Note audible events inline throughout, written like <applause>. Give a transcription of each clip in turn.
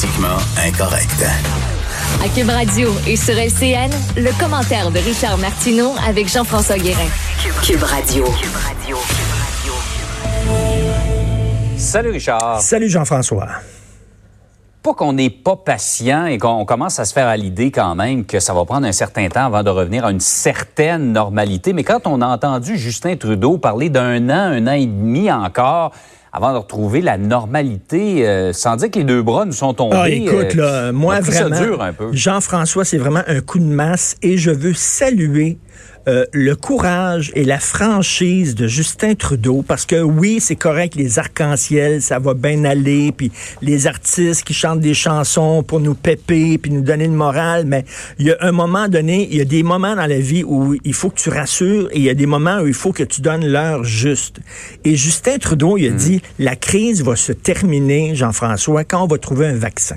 Politiquement incorrect. À Cube Radio et sur LCN, le commentaire de Richard Martineau avec Jean-François Guérin. Cube Radio. Salut Richard. Salut Jean-François. Pas qu'on n'est pas patient et qu'on commence à se faire à l'idée quand même que ça va prendre un certain temps avant de revenir à une certaine normalité. Mais quand on a entendu Justin Trudeau parler d'un an, un an et demi encore, avant de retrouver la normalité, euh, sans dire que les deux bras nous sont tombés. Ah, écoute, euh, là, moi, vraiment, ça dure un peu. Jean-François, c'est vraiment un coup de masse et je veux saluer euh, le courage et la franchise de Justin Trudeau, parce que oui, c'est correct, les arcs-en-ciel, ça va bien aller, puis les artistes qui chantent des chansons pour nous péper, puis nous donner le moral, mais il y a un moment donné, il y a des moments dans la vie où il faut que tu rassures, et il y a des moments où il faut que tu donnes l'heure juste. Et Justin Trudeau, il a dit, la crise va se terminer, Jean-François, quand on va trouver un vaccin.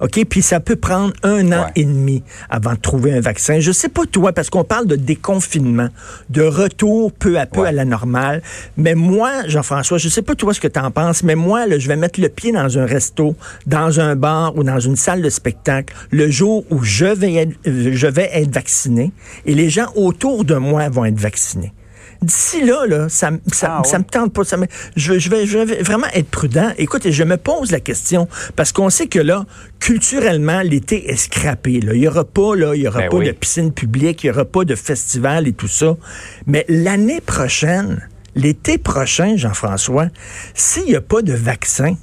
OK? Puis ça peut prendre un an Ouais. et demi avant de trouver un vaccin. Je sais pas toi, parce qu'on parle de déconfinement, de retour peu à peu Ouais. à la normale. Mais moi, Jean-François, je sais pas toi ce que tu en penses, mais moi, là, je vais mettre le pied dans un resto, dans un bar ou dans une salle de spectacle le jour où je vais être, je vais être vacciné et les gens autour de moi vont être vaccinés. D'ici là, là, ça, ça, Ah, ça ouais. me tente pas. Ça me- je, je vais, je vais vraiment être prudent. Écoute, et je me pose la question parce qu'on sait que là, culturellement, l'été est scrappé. Là. Il y aura pas, là, il y aura Ben pas oui. de piscine publique, il y aura pas de festival et tout ça. Mais l'année prochaine, l'été prochain, Jean-François, s'il n'y a pas de vaccin,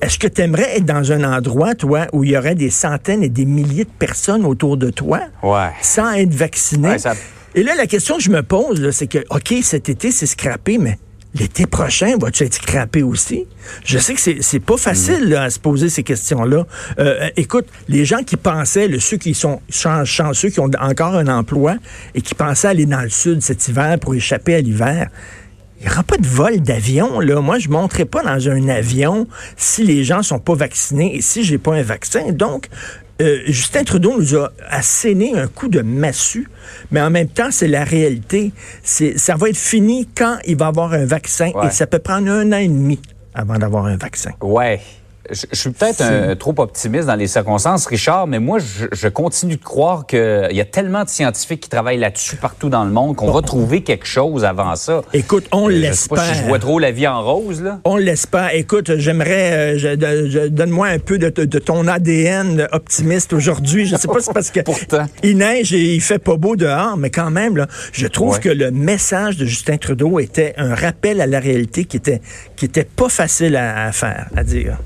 est-ce que tu aimerais être dans un endroit, toi, où il y aurait des centaines et des milliers de personnes autour de toi Ouais. sans être vacciné? Ouais, ça- Et là, la question que je me pose, c'est que, OK, cet été, c'est scrappé, mais l'été prochain, vas-tu être scrappé aussi? Je sais que c'est, pas facile là, à se poser ces questions-là. Euh, euh, écoute, les gens qui pensaient, là, ceux qui sont chan- chanceux, qui ont encore un emploi et qui pensaient aller dans le sud cet hiver pour échapper à l'hiver, il n'y aura pas de vol d'avion, là. Moi, je ne monterai pas dans un avion si les gens sont pas vaccinés et si j'ai pas un vaccin. Donc, euh, Justin Trudeau nous a asséné un coup de massue, mais en même temps, c'est la réalité. C'est, ça va être fini quand il va avoir un vaccin Ouais. et ça peut prendre un an et demi avant d'avoir un vaccin. Ouais. Je, je suis peut-être un- trop optimiste dans les circonstances, Richard, mais moi, je, je continue de croire qu'il y a tellement de scientifiques qui travaillent là-dessus partout dans le monde qu'on va trouver quelque chose avant ça. Écoute, on Euh, Je sais pas si l'espère. je vois trop la vie en rose, là. On l'espère. Écoute, j'aimerais, euh, donne-moi un peu de, de ton ADN optimiste aujourd'hui. Je sais pas si c'est parce que <laughs> Pourtant. il neige et il fait pas beau dehors, mais quand même, là, je trouve Ouais. que le message de Justin Trudeau était un rappel à la réalité qui était, qui était pas facile à, à faire, à dire.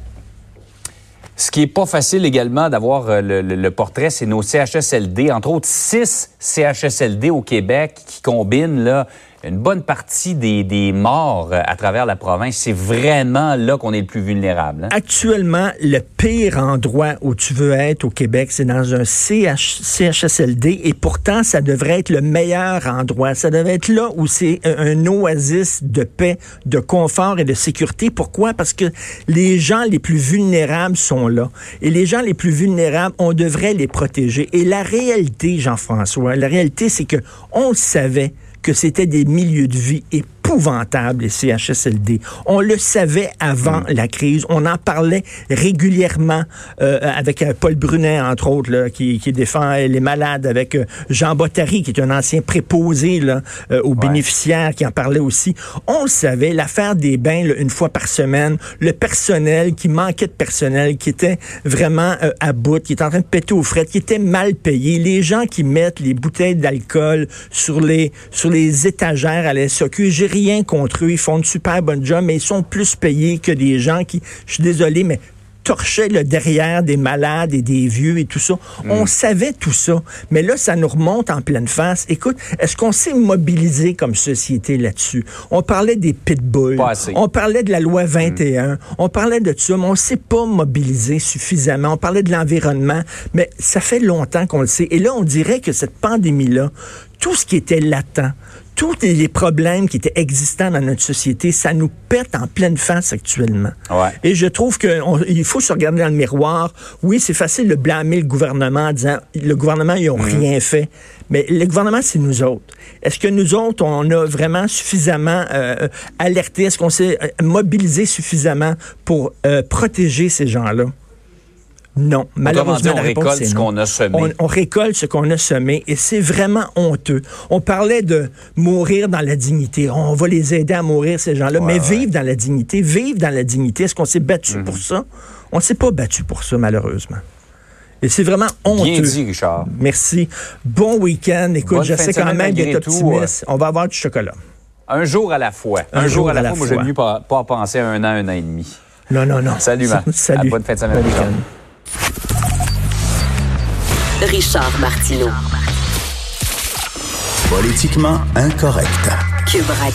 Ce qui est pas facile également d'avoir euh, le, le- le portrait, c'est nos CHSLD, entre autres six CHSLD au Québec qui combinent là une bonne partie des, des morts euh, à travers la province. C'est vraiment là qu'on est le plus vulnérable. hein. Actuellement, le pire endroit où tu veux être au Québec, c'est dans un CH, CHSLD et pourtant, ça devrait être le meilleur endroit. Ça devrait être là où c'est un, un oasis de paix, de confort et de sécurité. Pourquoi? Parce que les gens les plus vulnérables sont là. Et les gens les plus vulnérables, on devrait les protéger. Et la réalité, Jean-François, la réalité, c'est que on le savait que c'était des milieux de vie épouvantables, les CHSLD. On le savait avant la crise. On en parlait régulièrement euh, avec euh, Paul Brunet, entre autres, là, qui, qui défend les malades, avec euh, Jean Bottary, qui est un ancien préposé là, euh, aux bénéficiaires, qui en parlait aussi. On le savait, l'affaire des bains, là, une fois par semaine, le personnel qui manquait de personnel, qui était vraiment euh, à bout, qui était en train de péter aux frettes, qui était mal payé, les gens qui mettent les bouteilles d'alcool sur les, sur les étagères à la rien contre eux, ils font une super bonne job, mais ils sont plus payés que des gens qui, je suis désolé, mais torchait le derrière des malades et des vieux et tout ça. Mm. On savait tout ça. Mais là, ça nous remonte en pleine face. Écoute, est-ce qu'on s'est mobilisé comme société là-dessus? On parlait des pitbulls. On parlait de la loi 21. On parlait de tout ça, mais on s'est pas mobilisé suffisamment. On parlait de l'environnement, mais ça fait longtemps qu'on le sait. Et là, on dirait que cette pandémie-là, tout ce qui était latent, tous les problèmes qui étaient existants dans notre société, ça nous pète en pleine face actuellement. Ouais. Et je trouve qu'il faut se regarder dans le miroir. Oui, c'est facile de blâmer le gouvernement en disant le gouvernement, ils n'ont rien fait. Mais le gouvernement, c'est nous autres. Est-ce que nous autres, on a vraiment suffisamment euh, alerté? Est-ce qu'on s'est euh, mobilisé suffisamment pour euh, protéger ces gens-là? Non, malheureusement, dit, on la récolte ce qu'on a semé. On, on récolte ce qu'on a semé et c'est vraiment honteux. On parlait de mourir dans la dignité. On va les aider à mourir, ces gens-là, Ouais, mais ouais. vivre dans la dignité, vivre dans la dignité. Est-ce qu'on s'est battu Mhm. pour ça? On ne s'est pas battu pour ça, malheureusement. Et c'est vraiment honteux. Bien dit, Richard. Merci. Bon week-end. Écoute, Bonne j'essaie de quand même d'être tout, optimiste. On va avoir du chocolat. Un jour à la fois. Un, jour, à la, fois. Moi, j'aime mieux pas, pas penser à un an, un an et demi. Non, non, non. Salut, Marc. <laughs> Salut. À bonne fin de semaine, Bon. Richard Martineau. Politiquement incorrect. Cube Radio.